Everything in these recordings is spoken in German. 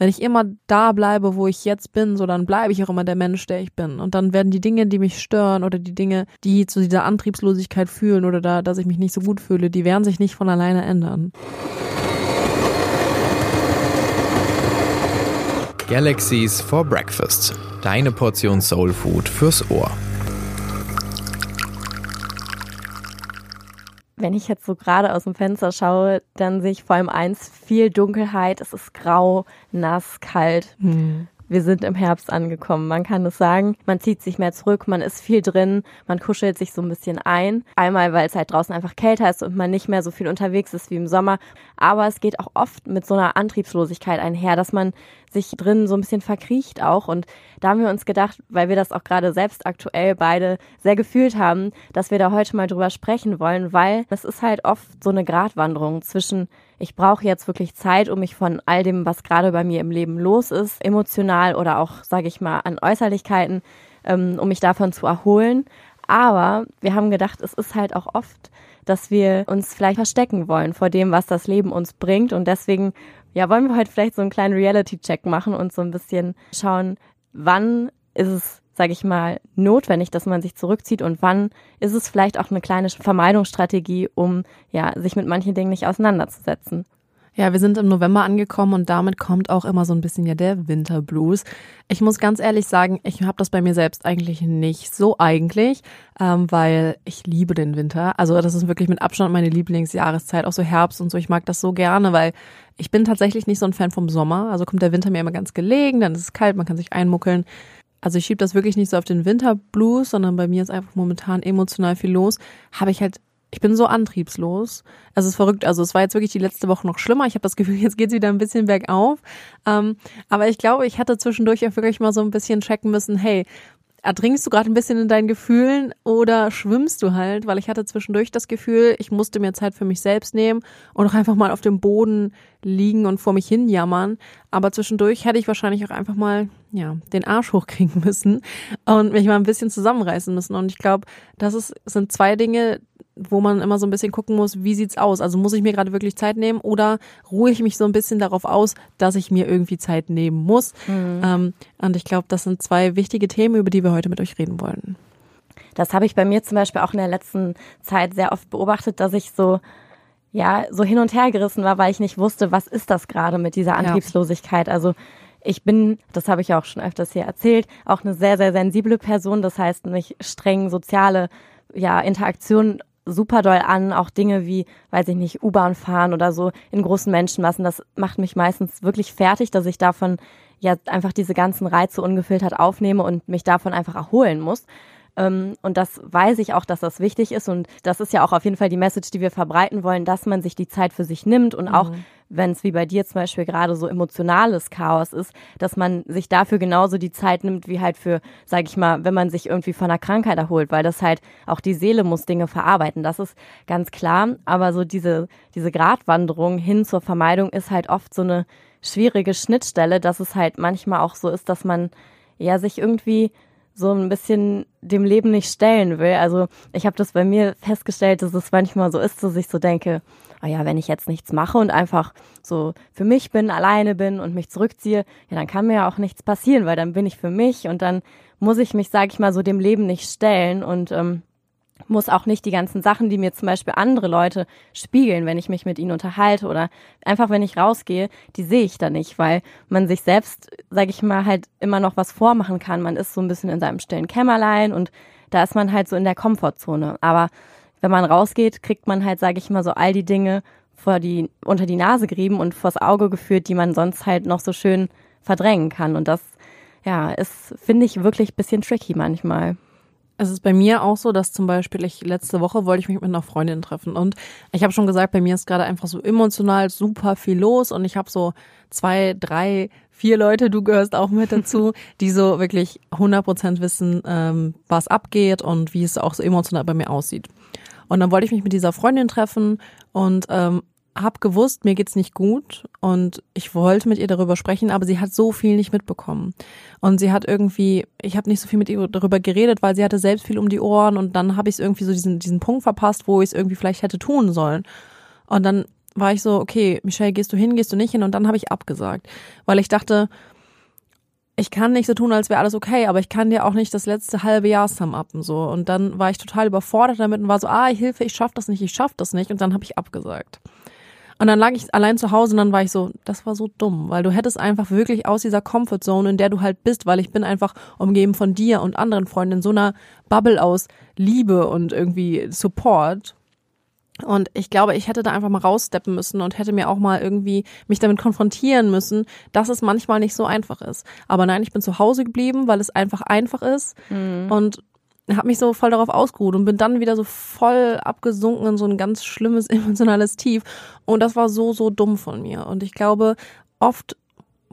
Wenn ich immer da bleibe, wo ich jetzt bin, so dann bleibe ich auch immer der Mensch, der ich bin. Und dann werden die Dinge, die mich stören oder die Dinge, die zu dieser Antriebslosigkeit fühlen oder da, dass ich mich nicht so gut fühle, die werden sich nicht von alleine ändern. Galaxies for Breakfast. Deine Portion Soul Food fürs Ohr. Wenn ich jetzt so gerade aus dem Fenster schaue, dann sehe ich vor allem eins, viel Dunkelheit. Es ist grau, nass, kalt. Hm. Wir sind im Herbst angekommen. Man kann es sagen. Man zieht sich mehr zurück, man ist viel drin, man kuschelt sich so ein bisschen ein. Einmal, weil es halt draußen einfach kälter ist und man nicht mehr so viel unterwegs ist wie im Sommer. Aber es geht auch oft mit so einer Antriebslosigkeit einher, dass man sich drin so ein bisschen verkriecht auch. Und da haben wir uns gedacht, weil wir das auch gerade selbst aktuell beide sehr gefühlt haben, dass wir da heute mal drüber sprechen wollen, weil es ist halt oft so eine Gratwanderung zwischen ich brauche jetzt wirklich Zeit, um mich von all dem, was gerade bei mir im Leben los ist, emotional oder auch, sage ich mal, an Äußerlichkeiten, ähm, um mich davon zu erholen. Aber wir haben gedacht, es ist halt auch oft, dass wir uns vielleicht verstecken wollen vor dem, was das Leben uns bringt. Und deswegen ja, wollen wir heute vielleicht so einen kleinen Reality-Check machen und so ein bisschen schauen, wann ist es, sage ich mal, notwendig, dass man sich zurückzieht und wann ist es vielleicht auch eine kleine Vermeidungsstrategie, um ja sich mit manchen Dingen nicht auseinanderzusetzen. Ja, wir sind im November angekommen und damit kommt auch immer so ein bisschen ja der Winterblues. Ich muss ganz ehrlich sagen, ich habe das bei mir selbst eigentlich nicht so eigentlich, ähm, weil ich liebe den Winter. Also das ist wirklich mit Abstand meine Lieblingsjahreszeit, auch so Herbst und so. Ich mag das so gerne, weil ich bin tatsächlich nicht so ein Fan vom Sommer. Also kommt der Winter mir immer ganz gelegen, dann ist es kalt, man kann sich einmuckeln. Also ich schiebe das wirklich nicht so auf den Winterblues, sondern bei mir ist einfach momentan emotional viel los. Habe ich halt ich bin so antriebslos. Es ist verrückt. Also es war jetzt wirklich die letzte Woche noch schlimmer. Ich habe das Gefühl, jetzt geht's wieder ein bisschen bergauf. Ähm, aber ich glaube, ich hatte zwischendurch auch wirklich mal so ein bisschen checken müssen, hey, ertrinkst du gerade ein bisschen in deinen Gefühlen oder schwimmst du halt? Weil ich hatte zwischendurch das Gefühl, ich musste mir Zeit für mich selbst nehmen und auch einfach mal auf dem Boden liegen und vor mich hin jammern. Aber zwischendurch hätte ich wahrscheinlich auch einfach mal, ja, den Arsch hochkriegen müssen und mich mal ein bisschen zusammenreißen müssen. Und ich glaube, das ist, sind zwei Dinge, wo man immer so ein bisschen gucken muss, wie sieht's aus? Also muss ich mir gerade wirklich Zeit nehmen oder ruhe ich mich so ein bisschen darauf aus, dass ich mir irgendwie Zeit nehmen muss? Mhm. Ähm, und ich glaube, das sind zwei wichtige Themen, über die wir heute mit euch reden wollen. Das habe ich bei mir zum Beispiel auch in der letzten Zeit sehr oft beobachtet, dass ich so ja so hin und her gerissen war, weil ich nicht wusste, was ist das gerade mit dieser Antriebslosigkeit? Ja. Also ich bin, das habe ich ja auch schon öfters hier erzählt, auch eine sehr, sehr sensible Person. Das heißt, mich streng soziale ja, Interaktionen super doll an, auch Dinge wie, weiß ich nicht, U-Bahn fahren oder so in großen Menschenmassen. Das macht mich meistens wirklich fertig, dass ich davon ja einfach diese ganzen Reize ungefiltert aufnehme und mich davon einfach erholen muss. Ähm, und das weiß ich auch, dass das wichtig ist. Und das ist ja auch auf jeden Fall die Message, die wir verbreiten wollen, dass man sich die Zeit für sich nimmt und mhm. Wenn es wie bei dir zum Beispiel gerade so emotionales Chaos ist, dass man sich dafür genauso die Zeit nimmt, wie halt für, sag ich mal, wenn man sich irgendwie von einer Krankheit erholt, weil das halt auch die Seele muss Dinge verarbeiten. Das ist ganz klar. Aber so diese, diese Gratwanderung hin zur Vermeidung ist halt oft so eine schwierige Schnittstelle, dass es halt manchmal auch so ist, dass man ja sich irgendwie so ein bisschen dem Leben nicht stellen will. Also ich habe das bei mir festgestellt, dass es manchmal so ist, dass ich so denke, oh ja, wenn ich jetzt nichts mache und einfach so für mich bin, alleine bin und mich zurückziehe, ja, dann kann mir ja auch nichts passieren, weil dann bin ich für mich und dann muss ich mich, sage ich mal, so dem Leben nicht stellen und ähm, muss auch nicht die ganzen Sachen, die mir zum Beispiel andere Leute spiegeln, wenn ich mich mit ihnen unterhalte oder einfach wenn ich rausgehe, die sehe ich da nicht, weil man sich selbst, sage ich mal, halt immer noch was vormachen kann. Man ist so ein bisschen in seinem stillen Kämmerlein und da ist man halt so in der Komfortzone. Aber wenn man rausgeht, kriegt man halt, sage ich mal, so all die Dinge vor die, unter die Nase gerieben und vors Auge geführt, die man sonst halt noch so schön verdrängen kann. Und das, ja, ist, finde ich, wirklich bisschen tricky manchmal. Es ist bei mir auch so, dass zum Beispiel ich letzte Woche wollte ich mich mit einer Freundin treffen und ich habe schon gesagt, bei mir ist gerade einfach so emotional super viel los und ich habe so zwei, drei, vier Leute, du gehörst auch mit dazu, die so wirklich 100 Prozent wissen, ähm, was abgeht und wie es auch so emotional bei mir aussieht. Und dann wollte ich mich mit dieser Freundin treffen und ähm, habe gewusst, mir geht's nicht gut und ich wollte mit ihr darüber sprechen, aber sie hat so viel nicht mitbekommen. Und sie hat irgendwie, ich habe nicht so viel mit ihr darüber geredet, weil sie hatte selbst viel um die Ohren und dann habe ich irgendwie so diesen diesen Punkt verpasst, wo ich es irgendwie vielleicht hätte tun sollen. Und dann war ich so, okay, Michelle, gehst du hin, gehst du nicht hin? Und dann habe ich abgesagt, weil ich dachte, ich kann nicht so tun, als wäre alles okay, aber ich kann dir auch nicht das letzte halbe Jahr Sum upen so. Und dann war ich total überfordert damit und war so, ah, Hilfe, ich schaff das nicht, ich schaff das nicht. Und dann habe ich abgesagt. Und dann lag ich allein zu Hause und dann war ich so, das war so dumm, weil du hättest einfach wirklich aus dieser Comfortzone, in der du halt bist, weil ich bin einfach umgeben von dir und anderen Freunden in so einer Bubble aus Liebe und irgendwie Support. Und ich glaube, ich hätte da einfach mal raussteppen müssen und hätte mir auch mal irgendwie mich damit konfrontieren müssen, dass es manchmal nicht so einfach ist. Aber nein, ich bin zu Hause geblieben, weil es einfach einfach ist. Mhm. Und habe mich so voll darauf ausgeruht und bin dann wieder so voll abgesunken in so ein ganz schlimmes emotionales Tief. Und das war so, so dumm von mir. Und ich glaube, oft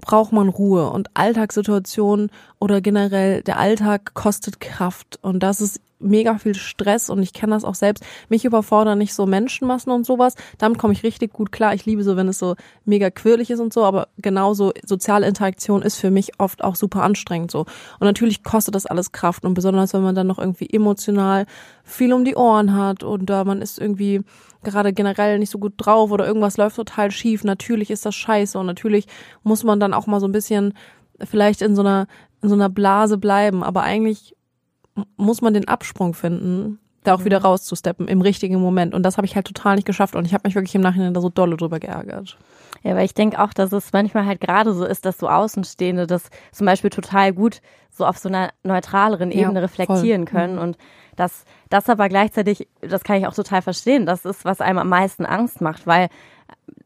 braucht man Ruhe und Alltagssituationen oder generell der Alltag kostet Kraft und das ist mega viel Stress und ich kenne das auch selbst. Mich überfordern nicht so Menschenmassen und sowas. Damit komme ich richtig gut klar. Ich liebe so, wenn es so mega quirlig ist und so, aber genauso soziale Interaktion ist für mich oft auch super anstrengend so. Und natürlich kostet das alles Kraft und besonders wenn man dann noch irgendwie emotional viel um die Ohren hat und da man ist irgendwie gerade generell nicht so gut drauf oder irgendwas läuft total schief. Natürlich ist das scheiße und natürlich muss man dann auch mal so ein bisschen vielleicht in so einer in so einer Blase bleiben, aber eigentlich muss man den Absprung finden, da auch wieder rauszusteppen im richtigen Moment. Und das habe ich halt total nicht geschafft und ich habe mich wirklich im Nachhinein da so dolle drüber geärgert. Ja, weil ich denke auch, dass es manchmal halt gerade so ist, dass so Außenstehende das zum Beispiel total gut so auf so einer neutraleren Ebene ja, reflektieren voll. können mhm. und dass das aber gleichzeitig, das kann ich auch total verstehen, das ist, was einem am meisten Angst macht, weil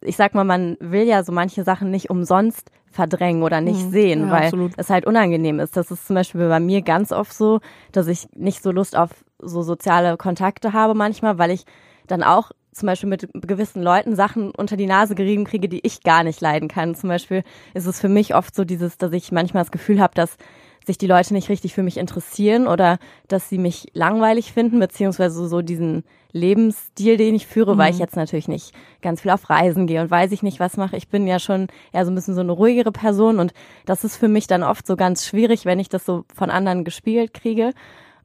ich sag mal, man will ja so manche Sachen nicht umsonst verdrängen oder nicht mhm. sehen, ja, weil absolut. es halt unangenehm ist. Das ist zum Beispiel bei mir ganz oft so, dass ich nicht so Lust auf so soziale Kontakte habe manchmal, weil ich dann auch zum Beispiel mit gewissen Leuten Sachen unter die Nase gerieben kriege, die ich gar nicht leiden kann. Zum Beispiel ist es für mich oft so dieses, dass ich manchmal das Gefühl habe, dass sich die Leute nicht richtig für mich interessieren oder dass sie mich langweilig finden, beziehungsweise so diesen Lebensstil, den ich führe, mhm. weil ich mhm. jetzt natürlich nicht ganz viel auf Reisen gehe und weiß ich nicht, was mache. Ich bin ja schon eher so ein bisschen so eine ruhigere Person und das ist für mich dann oft so ganz schwierig, wenn ich das so von anderen gespielt kriege.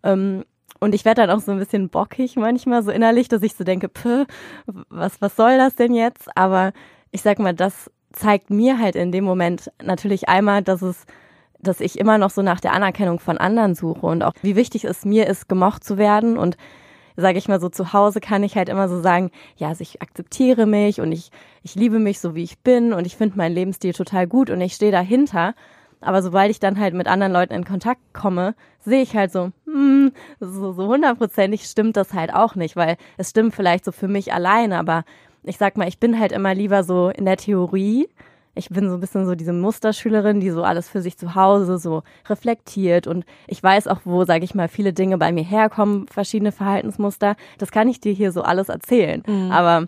Ähm, und ich werde dann auch so ein bisschen bockig manchmal, so innerlich, dass ich so denke, Pö, was, was soll das denn jetzt? Aber ich sag mal, das zeigt mir halt in dem Moment natürlich einmal, dass es dass ich immer noch so nach der Anerkennung von anderen suche und auch wie wichtig es mir ist, gemocht zu werden und sage ich mal so zu Hause kann ich halt immer so sagen, ja, also ich akzeptiere mich und ich ich liebe mich so wie ich bin und ich finde meinen Lebensstil total gut und ich stehe dahinter. Aber sobald ich dann halt mit anderen Leuten in Kontakt komme, sehe ich halt so, hm, so, so hundertprozentig stimmt das halt auch nicht, weil es stimmt vielleicht so für mich alleine, aber ich sag mal, ich bin halt immer lieber so in der Theorie ich bin so ein bisschen so diese Musterschülerin, die so alles für sich zu Hause so reflektiert und ich weiß auch, wo, sage ich mal, viele Dinge bei mir herkommen, verschiedene Verhaltensmuster. Das kann ich dir hier so alles erzählen. Mhm. Aber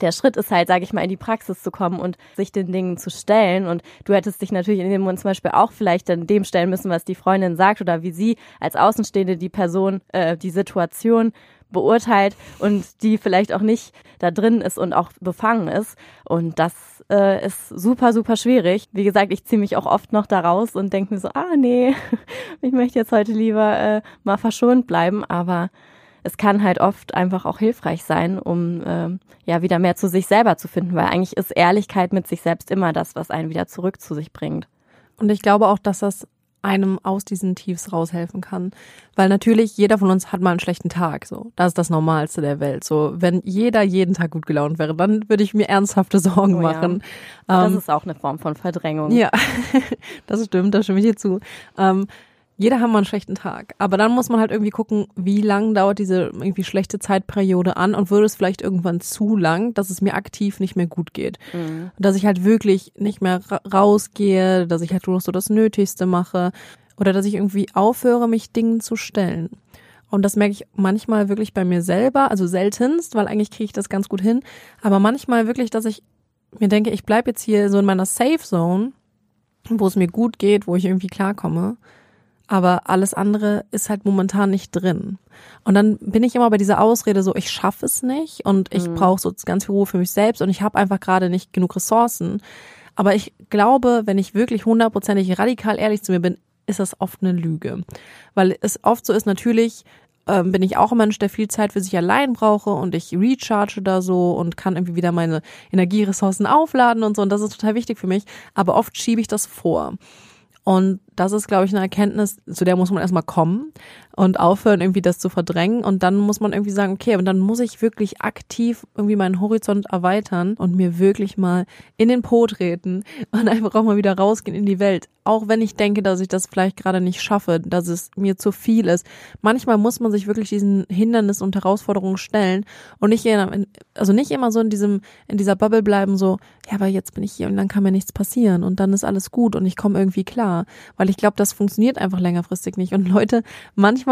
der Schritt ist halt, sage ich mal, in die Praxis zu kommen und sich den Dingen zu stellen. Und du hättest dich natürlich in dem Moment zum Beispiel auch vielleicht dann dem stellen müssen, was die Freundin sagt oder wie sie als Außenstehende die Person, äh, die Situation beurteilt und die vielleicht auch nicht da drin ist und auch befangen ist. Und das äh, ist super, super schwierig. Wie gesagt, ich ziehe mich auch oft noch da raus und denke mir so, ah nee, ich möchte jetzt heute lieber äh, mal verschont bleiben, aber es kann halt oft einfach auch hilfreich sein, um äh, ja wieder mehr zu sich selber zu finden, weil eigentlich ist Ehrlichkeit mit sich selbst immer das, was einen wieder zurück zu sich bringt. Und ich glaube auch, dass das einem aus diesen Tiefs raushelfen kann. Weil natürlich, jeder von uns hat mal einen schlechten Tag, so. Das ist das Normalste der Welt. So, wenn jeder jeden Tag gut gelaunt wäre, dann würde ich mir ernsthafte Sorgen oh, machen. Ja. Das ähm, ist auch eine Form von Verdrängung. Ja, das stimmt, da stimme ich dir zu. Ähm, jeder hat mal einen schlechten Tag. Aber dann muss man halt irgendwie gucken, wie lang dauert diese irgendwie schlechte Zeitperiode an und würde es vielleicht irgendwann zu lang, dass es mir aktiv nicht mehr gut geht. Mhm. Dass ich halt wirklich nicht mehr ra rausgehe, dass ich halt nur noch so das Nötigste mache oder dass ich irgendwie aufhöre, mich Dingen zu stellen. Und das merke ich manchmal wirklich bei mir selber, also seltenst, weil eigentlich kriege ich das ganz gut hin. Aber manchmal wirklich, dass ich mir denke, ich bleibe jetzt hier so in meiner Safe Zone, wo es mir gut geht, wo ich irgendwie klarkomme aber alles andere ist halt momentan nicht drin. Und dann bin ich immer bei dieser Ausrede so, ich schaffe es nicht und ich mhm. brauche so ganz viel Ruhe für mich selbst und ich habe einfach gerade nicht genug Ressourcen. Aber ich glaube, wenn ich wirklich hundertprozentig radikal ehrlich zu mir bin, ist das oft eine Lüge. Weil es oft so ist, natürlich ähm, bin ich auch ein Mensch, der viel Zeit für sich allein brauche und ich recharge da so und kann irgendwie wieder meine Energieressourcen aufladen und so und das ist total wichtig für mich, aber oft schiebe ich das vor. Und das ist, glaube ich, eine Erkenntnis, zu der muss man erstmal kommen und aufhören, irgendwie das zu verdrängen. Und dann muss man irgendwie sagen, okay, und dann muss ich wirklich aktiv irgendwie meinen Horizont erweitern und mir wirklich mal in den Po treten und einfach auch mal wieder rausgehen in die Welt. Auch wenn ich denke, dass ich das vielleicht gerade nicht schaffe, dass es mir zu viel ist. Manchmal muss man sich wirklich diesen Hindernis und Herausforderungen stellen und nicht, also nicht immer so in diesem, in dieser Bubble bleiben, so, ja, aber jetzt bin ich hier und dann kann mir nichts passieren und dann ist alles gut und ich komme irgendwie klar. Weil ich glaube, das funktioniert einfach längerfristig nicht. Und Leute, manchmal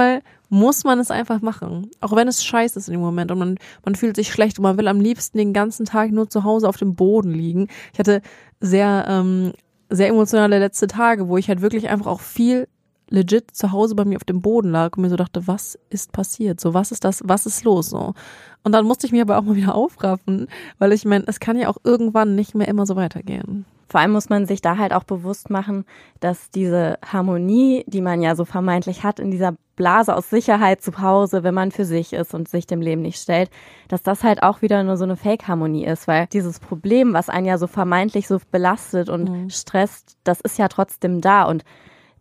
muss man es einfach machen, auch wenn es scheiße ist in dem Moment und man, man fühlt sich schlecht und man will am liebsten den ganzen Tag nur zu Hause auf dem Boden liegen. Ich hatte sehr, ähm, sehr emotionale letzte Tage, wo ich halt wirklich einfach auch viel legit zu Hause bei mir auf dem Boden lag und mir so dachte, was ist passiert? So, was ist das? Was ist los? So. Und dann musste ich mich aber auch mal wieder aufraffen, weil ich meine, es kann ja auch irgendwann nicht mehr immer so weitergehen. Vor allem muss man sich da halt auch bewusst machen, dass diese Harmonie, die man ja so vermeintlich hat in dieser Blase aus Sicherheit zu Hause, wenn man für sich ist und sich dem Leben nicht stellt, dass das halt auch wieder nur so eine Fake-Harmonie ist, weil dieses Problem, was einen ja so vermeintlich so belastet und mhm. stresst, das ist ja trotzdem da und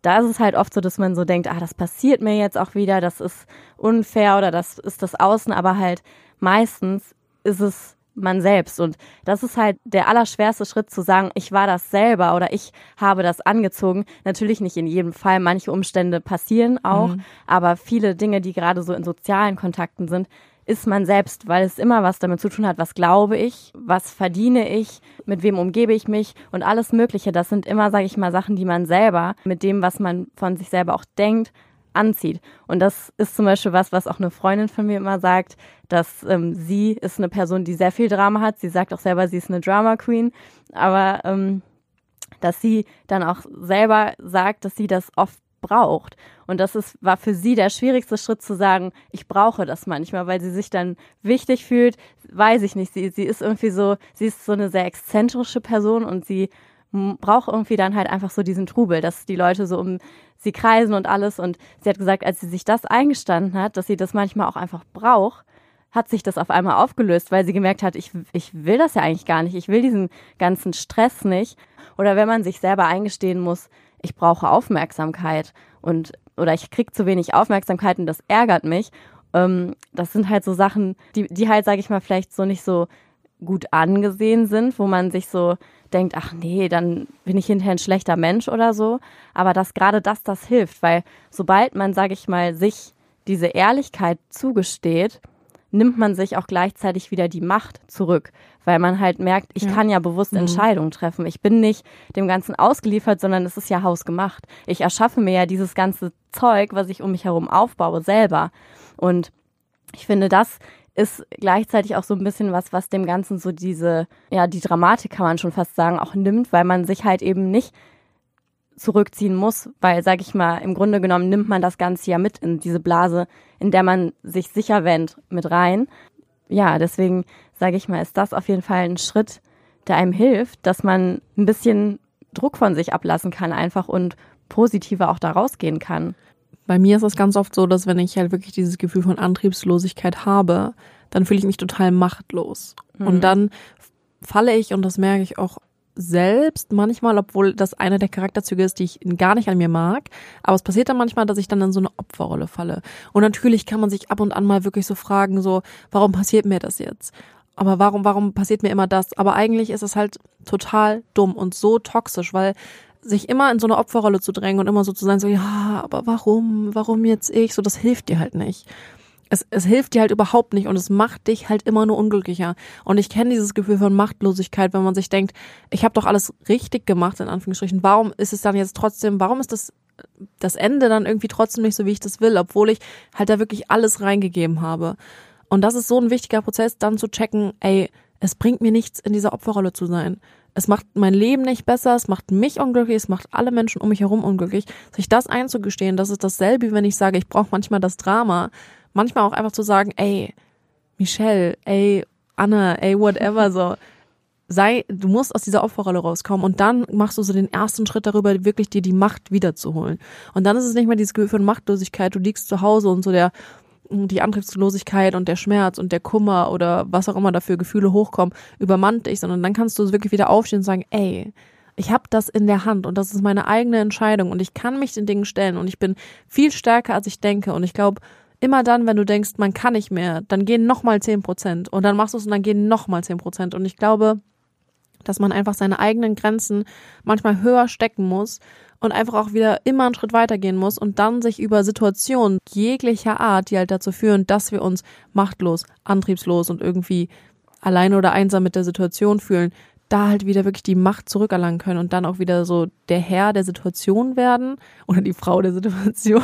da ist es halt oft so, dass man so denkt, ah, das passiert mir jetzt auch wieder, das ist unfair oder das ist das Außen, aber halt meistens ist es man selbst. Und das ist halt der allerschwerste Schritt zu sagen, ich war das selber oder ich habe das angezogen. Natürlich nicht in jedem Fall. Manche Umstände passieren auch, mhm. aber viele Dinge, die gerade so in sozialen Kontakten sind, ist man selbst, weil es immer was damit zu tun hat, was glaube ich, was verdiene ich, mit wem umgebe ich mich und alles Mögliche. Das sind immer, sage ich mal, Sachen, die man selber mit dem, was man von sich selber auch denkt, anzieht. Und das ist zum Beispiel was, was auch eine Freundin von mir immer sagt, dass ähm, sie ist eine Person, die sehr viel Drama hat. Sie sagt auch selber, sie ist eine Drama Queen, aber ähm, dass sie dann auch selber sagt, dass sie das oft braucht. Und das ist, war für sie der schwierigste Schritt zu sagen, ich brauche das manchmal, weil sie sich dann wichtig fühlt, weiß ich nicht. Sie, sie ist irgendwie so, sie ist so eine sehr exzentrische Person und sie braucht irgendwie dann halt einfach so diesen Trubel, dass die Leute so um sie kreisen und alles. Und sie hat gesagt, als sie sich das eingestanden hat, dass sie das manchmal auch einfach braucht, hat sich das auf einmal aufgelöst, weil sie gemerkt hat, ich, ich will das ja eigentlich gar nicht, ich will diesen ganzen Stress nicht. Oder wenn man sich selber eingestehen muss, ich brauche Aufmerksamkeit und oder ich krieg zu wenig Aufmerksamkeit und das ärgert mich. Ähm, das sind halt so Sachen, die, die halt, sage ich mal, vielleicht so nicht so gut angesehen sind, wo man sich so denkt, ach nee, dann bin ich hinterher ein schlechter Mensch oder so. Aber dass gerade das das hilft, weil sobald man, sage ich mal, sich diese Ehrlichkeit zugesteht, nimmt man sich auch gleichzeitig wieder die Macht zurück, weil man halt merkt, ich ja. kann ja bewusst mhm. Entscheidungen treffen. Ich bin nicht dem Ganzen ausgeliefert, sondern es ist ja hausgemacht. Ich erschaffe mir ja dieses ganze Zeug, was ich um mich herum aufbaue, selber. Und ich finde, das ist gleichzeitig auch so ein bisschen was, was dem Ganzen so diese, ja, die Dramatik kann man schon fast sagen, auch nimmt, weil man sich halt eben nicht zurückziehen muss, weil, sag ich mal, im Grunde genommen nimmt man das Ganze ja mit in diese Blase, in der man sich sicher wendet, mit rein. Ja, deswegen, sage ich mal, ist das auf jeden Fall ein Schritt, der einem hilft, dass man ein bisschen Druck von sich ablassen kann einfach und positiver auch da rausgehen kann. Bei mir ist es ganz oft so, dass wenn ich halt wirklich dieses Gefühl von Antriebslosigkeit habe, dann fühle ich mich total machtlos. Mhm. Und dann falle ich, und das merke ich auch selbst manchmal, obwohl das einer der Charakterzüge ist, die ich gar nicht an mir mag. Aber es passiert dann manchmal, dass ich dann in so eine Opferrolle falle. Und natürlich kann man sich ab und an mal wirklich so fragen, so, warum passiert mir das jetzt? Aber warum, warum passiert mir immer das? Aber eigentlich ist es halt total dumm und so toxisch, weil sich immer in so eine Opferrolle zu drängen und immer so zu sein, so, ja, aber warum, warum jetzt ich? So, das hilft dir halt nicht. Es, es hilft dir halt überhaupt nicht und es macht dich halt immer nur unglücklicher. Und ich kenne dieses Gefühl von Machtlosigkeit, wenn man sich denkt, ich habe doch alles richtig gemacht, in Anführungsstrichen. Warum ist es dann jetzt trotzdem, warum ist das das Ende dann irgendwie trotzdem nicht so, wie ich das will, obwohl ich halt da wirklich alles reingegeben habe. Und das ist so ein wichtiger Prozess, dann zu checken, ey, es bringt mir nichts, in dieser Opferrolle zu sein es macht mein Leben nicht besser, es macht mich unglücklich, es macht alle Menschen um mich herum unglücklich. Sich das einzugestehen, das ist dasselbe, wie wenn ich sage, ich brauche manchmal das Drama. Manchmal auch einfach zu sagen, ey, Michelle, ey, Anna, ey, whatever, so. Sei, du musst aus dieser Opferrolle rauskommen und dann machst du so den ersten Schritt darüber, wirklich dir die Macht wiederzuholen. Und dann ist es nicht mehr dieses Gefühl von Machtlosigkeit, du liegst zu Hause und so der die Antriebslosigkeit und der Schmerz und der Kummer oder was auch immer dafür Gefühle hochkommen, übermannt dich, sondern dann kannst du wirklich wieder aufstehen und sagen, ey, ich habe das in der Hand und das ist meine eigene Entscheidung und ich kann mich den Dingen stellen und ich bin viel stärker, als ich denke. Und ich glaube, immer dann, wenn du denkst, man kann nicht mehr, dann gehen nochmal zehn Prozent und dann machst du es und dann gehen nochmal zehn Prozent. Und ich glaube, dass man einfach seine eigenen Grenzen manchmal höher stecken muss und einfach auch wieder immer einen Schritt weitergehen muss und dann sich über Situationen jeglicher Art, die halt dazu führen, dass wir uns machtlos, antriebslos und irgendwie alleine oder einsam mit der Situation fühlen, da halt wieder wirklich die Macht zurückerlangen können und dann auch wieder so der Herr der Situation werden oder die Frau der Situation,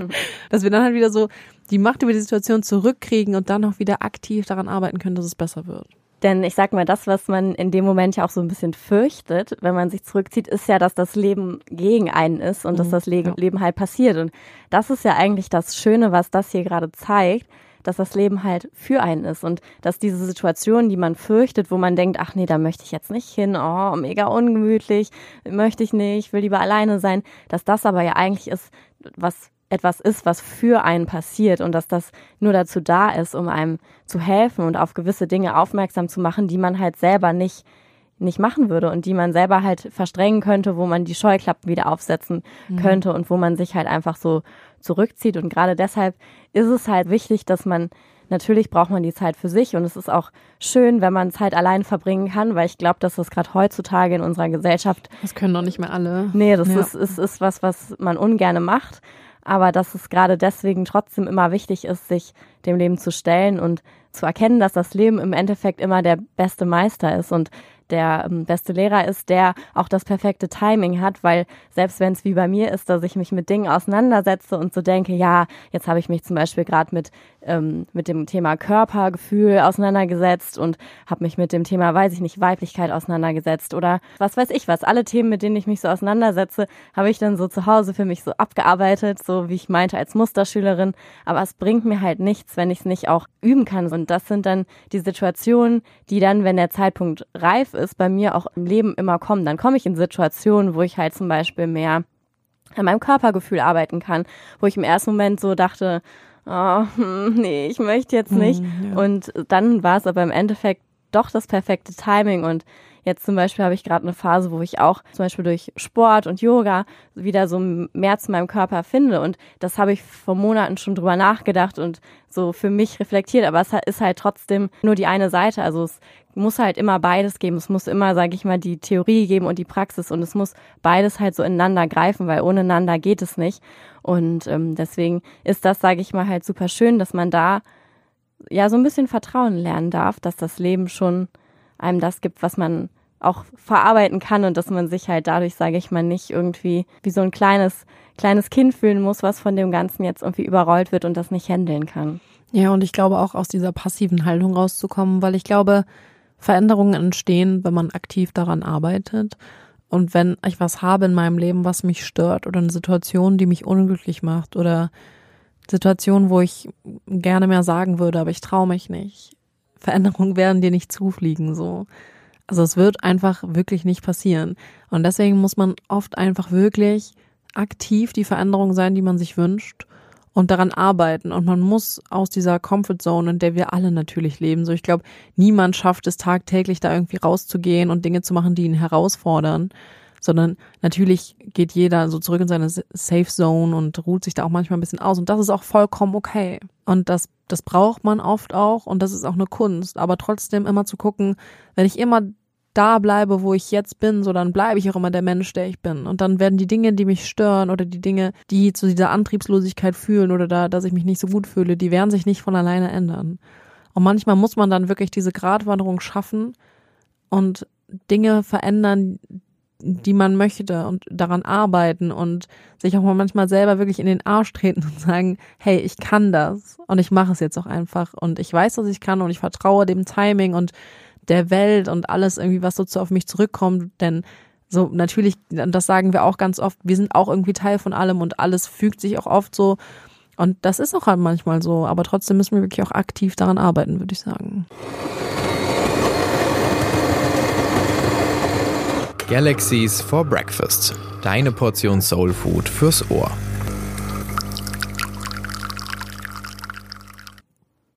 dass wir dann halt wieder so die Macht über die Situation zurückkriegen und dann auch wieder aktiv daran arbeiten können, dass es besser wird. Denn ich sag mal, das, was man in dem Moment ja auch so ein bisschen fürchtet, wenn man sich zurückzieht, ist ja, dass das Leben gegen einen ist und mhm, dass das Leben, ja. Leben halt passiert. Und das ist ja eigentlich das Schöne, was das hier gerade zeigt, dass das Leben halt für einen ist und dass diese Situation, die man fürchtet, wo man denkt, ach nee, da möchte ich jetzt nicht hin, oh, mega ungemütlich, möchte ich nicht, will lieber alleine sein, dass das aber ja eigentlich ist, was etwas ist, was für einen passiert und dass das nur dazu da ist, um einem zu helfen und auf gewisse Dinge aufmerksam zu machen, die man halt selber nicht nicht machen würde und die man selber halt verstrengen könnte, wo man die Scheuklappen wieder aufsetzen mhm. könnte und wo man sich halt einfach so zurückzieht. Und gerade deshalb ist es halt wichtig, dass man natürlich braucht man die Zeit für sich und es ist auch schön, wenn man Zeit allein verbringen kann, weil ich glaube, dass das gerade heutzutage in unserer Gesellschaft. Das können doch nicht mehr alle. Nee, das ja. ist, ist, ist was, was man ungerne macht. Aber dass es gerade deswegen trotzdem immer wichtig ist, sich dem Leben zu stellen und zu erkennen, dass das Leben im Endeffekt immer der beste Meister ist und der ähm, beste Lehrer ist, der auch das perfekte Timing hat, weil selbst wenn es wie bei mir ist, dass ich mich mit Dingen auseinandersetze und so denke, ja, jetzt habe ich mich zum Beispiel gerade mit ähm, mit dem Thema Körpergefühl auseinandergesetzt und habe mich mit dem Thema, weiß ich nicht, Weiblichkeit auseinandergesetzt oder was weiß ich was. Alle Themen, mit denen ich mich so auseinandersetze, habe ich dann so zu Hause für mich so abgearbeitet, so wie ich meinte als Musterschülerin. Aber es bringt mir halt nichts, wenn ich es nicht auch üben kann. Und das sind dann die Situationen, die dann, wenn der Zeitpunkt reif ist, bei mir auch im Leben immer kommen. Dann komme ich in Situationen, wo ich halt zum Beispiel mehr an meinem Körpergefühl arbeiten kann, wo ich im ersten Moment so dachte, oh, nee, ich möchte jetzt nicht. Mm, ja. Und dann war es aber im Endeffekt doch das perfekte Timing und Jetzt zum Beispiel habe ich gerade eine Phase, wo ich auch zum Beispiel durch Sport und Yoga wieder so mehr zu meinem Körper finde. Und das habe ich vor Monaten schon drüber nachgedacht und so für mich reflektiert. Aber es ist halt trotzdem nur die eine Seite. Also es muss halt immer beides geben. Es muss immer, sage ich mal, die Theorie geben und die Praxis. Und es muss beides halt so ineinander greifen, weil ohne einander geht es nicht. Und ähm, deswegen ist das, sage ich mal, halt super schön, dass man da ja so ein bisschen Vertrauen lernen darf, dass das Leben schon einem das gibt, was man auch verarbeiten kann und dass man sich halt dadurch, sage ich mal, nicht irgendwie wie so ein kleines, kleines Kind fühlen muss, was von dem Ganzen jetzt irgendwie überrollt wird und das nicht handeln kann. Ja, und ich glaube auch aus dieser passiven Haltung rauszukommen, weil ich glaube, Veränderungen entstehen, wenn man aktiv daran arbeitet. Und wenn ich was habe in meinem Leben, was mich stört oder eine Situation, die mich unglücklich macht oder Situation, wo ich gerne mehr sagen würde, aber ich traue mich nicht. Veränderungen werden dir nicht zufliegen, so. Also es wird einfach wirklich nicht passieren. Und deswegen muss man oft einfach wirklich aktiv die Veränderung sein, die man sich wünscht und daran arbeiten. Und man muss aus dieser Comfort Zone, in der wir alle natürlich leben, so ich glaube, niemand schafft es tagtäglich da irgendwie rauszugehen und Dinge zu machen, die ihn herausfordern, sondern natürlich geht jeder so zurück in seine Safe Zone und ruht sich da auch manchmal ein bisschen aus und das ist auch vollkommen okay. Und das das braucht man oft auch und das ist auch eine Kunst, aber trotzdem immer zu gucken, wenn ich immer da bleibe, wo ich jetzt bin, so dann bleibe ich auch immer der Mensch, der ich bin. Und dann werden die Dinge, die mich stören oder die Dinge, die zu dieser Antriebslosigkeit fühlen oder da, dass ich mich nicht so gut fühle, die werden sich nicht von alleine ändern. Und manchmal muss man dann wirklich diese Gratwanderung schaffen und Dinge verändern, die man möchte und daran arbeiten und sich auch mal manchmal selber wirklich in den Arsch treten und sagen, hey, ich kann das und ich mache es jetzt auch einfach und ich weiß, dass ich kann und ich vertraue dem Timing und der Welt und alles irgendwie, was so auf mich zurückkommt, denn so natürlich, das sagen wir auch ganz oft, wir sind auch irgendwie Teil von allem und alles fügt sich auch oft so und das ist auch halt manchmal so, aber trotzdem müssen wir wirklich auch aktiv daran arbeiten, würde ich sagen. Galaxies for Breakfast. Deine Portion Soul Food fürs Ohr.